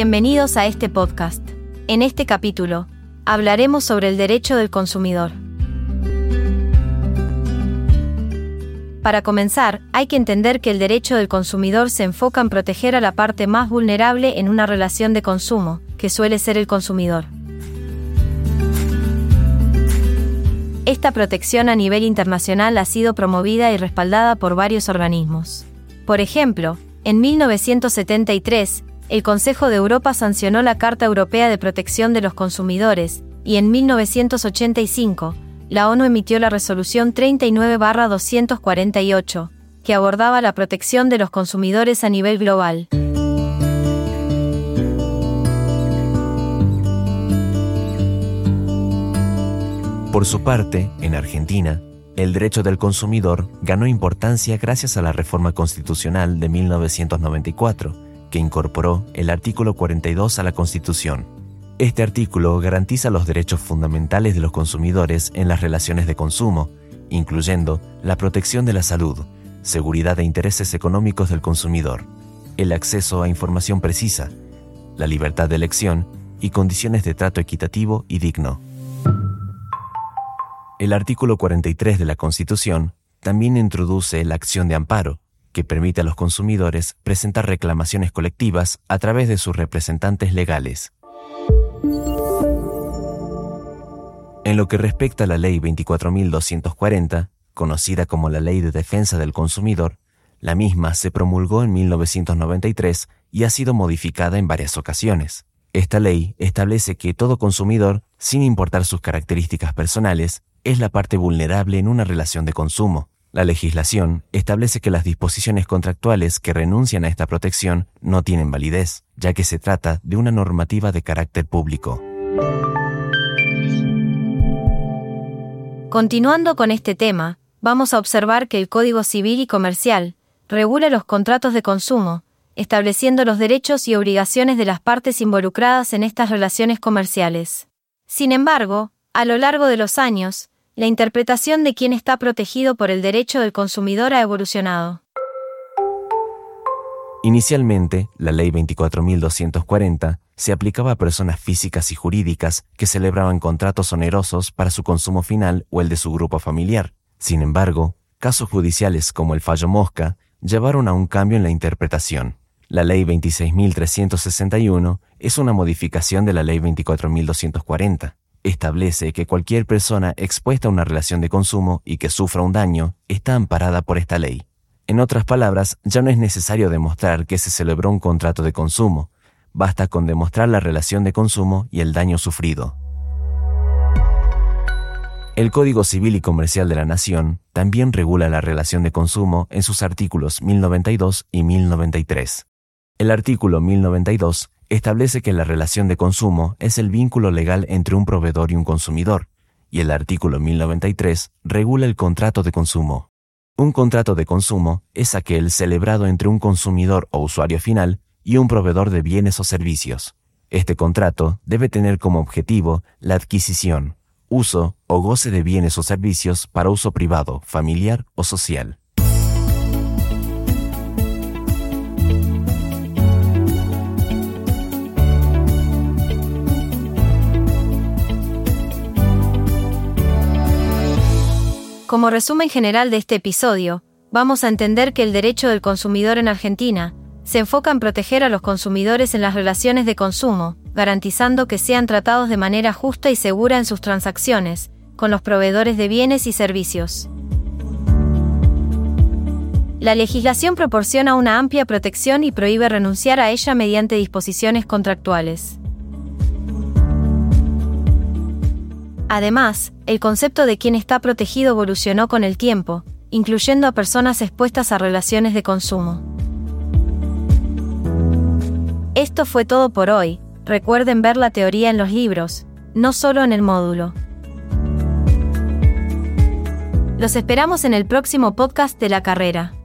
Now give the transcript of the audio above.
Bienvenidos a este podcast. En este capítulo, hablaremos sobre el derecho del consumidor. Para comenzar, hay que entender que el derecho del consumidor se enfoca en proteger a la parte más vulnerable en una relación de consumo, que suele ser el consumidor. Esta protección a nivel internacional ha sido promovida y respaldada por varios organismos. Por ejemplo, en 1973, el Consejo de Europa sancionó la Carta Europea de Protección de los Consumidores, y en 1985, la ONU emitió la Resolución 39-248, que abordaba la protección de los consumidores a nivel global. Por su parte, en Argentina, el derecho del consumidor ganó importancia gracias a la reforma constitucional de 1994, que incorporó el artículo 42 a la Constitución. Este artículo garantiza los derechos fundamentales de los consumidores en las relaciones de consumo, incluyendo la protección de la salud, seguridad e intereses económicos del consumidor, el acceso a información precisa, la libertad de elección y condiciones de trato equitativo y digno. El artículo 43 de la Constitución también introduce la acción de amparo, que permite a los consumidores presentar reclamaciones colectivas a través de sus representantes legales. En lo que respecta a la Ley 24.240, conocida como la Ley de Defensa del Consumidor, la misma se promulgó en 1993 y ha sido modificada en varias ocasiones. Esta ley establece que todo consumidor, sin importar sus características personales, es la parte vulnerable en una relación de consumo. La legislación establece que las disposiciones contractuales que renuncian a esta protección no tienen validez, ya que se trata de una normativa de carácter público. Continuando con este tema, vamos a observar que el Código Civil y Comercial regula los contratos de consumo, estableciendo los derechos y obligaciones de las partes involucradas en estas relaciones comerciales. Sin embargo, a lo largo de los años, la interpretación de quién está protegido por el derecho del consumidor ha evolucionado. Inicialmente, la Ley 24.240 se aplicaba a personas físicas y jurídicas que celebraban contratos onerosos para su consumo final o el de su grupo familiar. Sin embargo, casos judiciales como el fallo Mosca llevaron a un cambio en la interpretación. La Ley 26.361 es una modificación de la Ley 24.240 establece que cualquier persona expuesta a una relación de consumo y que sufra un daño está amparada por esta ley. En otras palabras, ya no es necesario demostrar que se celebró un contrato de consumo, basta con demostrar la relación de consumo y el daño sufrido. El Código Civil y Comercial de la Nación también regula la relación de consumo en sus artículos 1092 y 1093. El artículo 1092 establece que la relación de consumo es el vínculo legal entre un proveedor y un consumidor, y el artículo 1093 regula el contrato de consumo. Un contrato de consumo es aquel celebrado entre un consumidor o usuario final y un proveedor de bienes o servicios. Este contrato debe tener como objetivo la adquisición, uso o goce de bienes o servicios para uso privado, familiar o social. Como resumen general de este episodio, vamos a entender que el derecho del consumidor en Argentina se enfoca en proteger a los consumidores en las relaciones de consumo, garantizando que sean tratados de manera justa y segura en sus transacciones, con los proveedores de bienes y servicios. La legislación proporciona una amplia protección y prohíbe renunciar a ella mediante disposiciones contractuales. Además, el concepto de quién está protegido evolucionó con el tiempo, incluyendo a personas expuestas a relaciones de consumo. Esto fue todo por hoy, recuerden ver la teoría en los libros, no solo en el módulo. Los esperamos en el próximo podcast de la carrera.